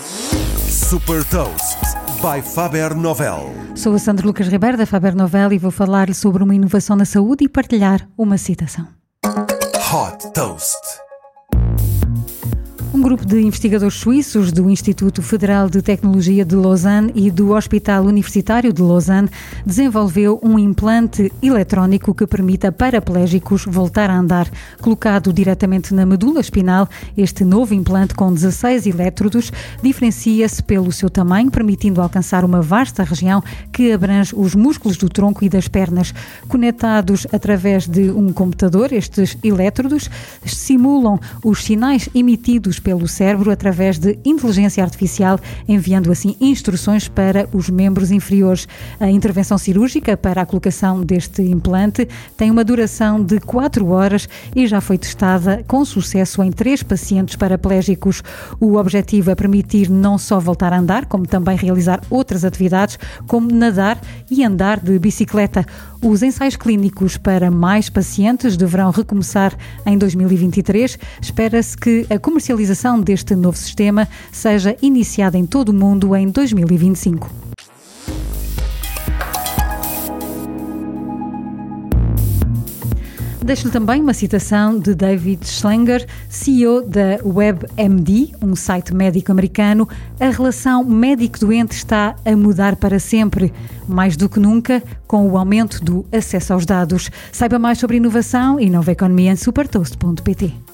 Super Toast by Faber Novel. Sou a Sandra Lucas Ribeiro da Faber Novel e vou falar-lhe sobre uma inovação na saúde e partilhar uma citação. Hot Toast. Grupo de investigadores suíços do Instituto Federal de Tecnologia de Lausanne e do Hospital Universitário de Lausanne desenvolveu um implante eletrónico que permite a paraplégicos voltar a andar. Colocado diretamente na medula espinal, este novo implante com 16 elétrodos diferencia-se pelo seu tamanho, permitindo alcançar uma vasta região que abrange os músculos do tronco e das pernas. Conectados através de um computador, estes elétrodos simulam os sinais emitidos pelo cérebro através de inteligência artificial, enviando assim instruções para os membros inferiores. A intervenção cirúrgica para a colocação deste implante tem uma duração de 4 horas e já foi testada com sucesso em três pacientes paraplégicos. O objetivo é permitir não só voltar a andar, como também realizar outras atividades, como nadar e andar de bicicleta. Os ensaios clínicos para mais pacientes deverão recomeçar em 2023. Espera-se que a comercialização deste novo sistema seja iniciada em todo o mundo em 2025. Deixo-lhe também uma citação de David Schlanger, CEO da WebMD, um site médico americano. A relação médico-doente está a mudar para sempre, mais do que nunca, com o aumento do acesso aos dados. Saiba mais sobre inovação e nova economia em supertoast.pt.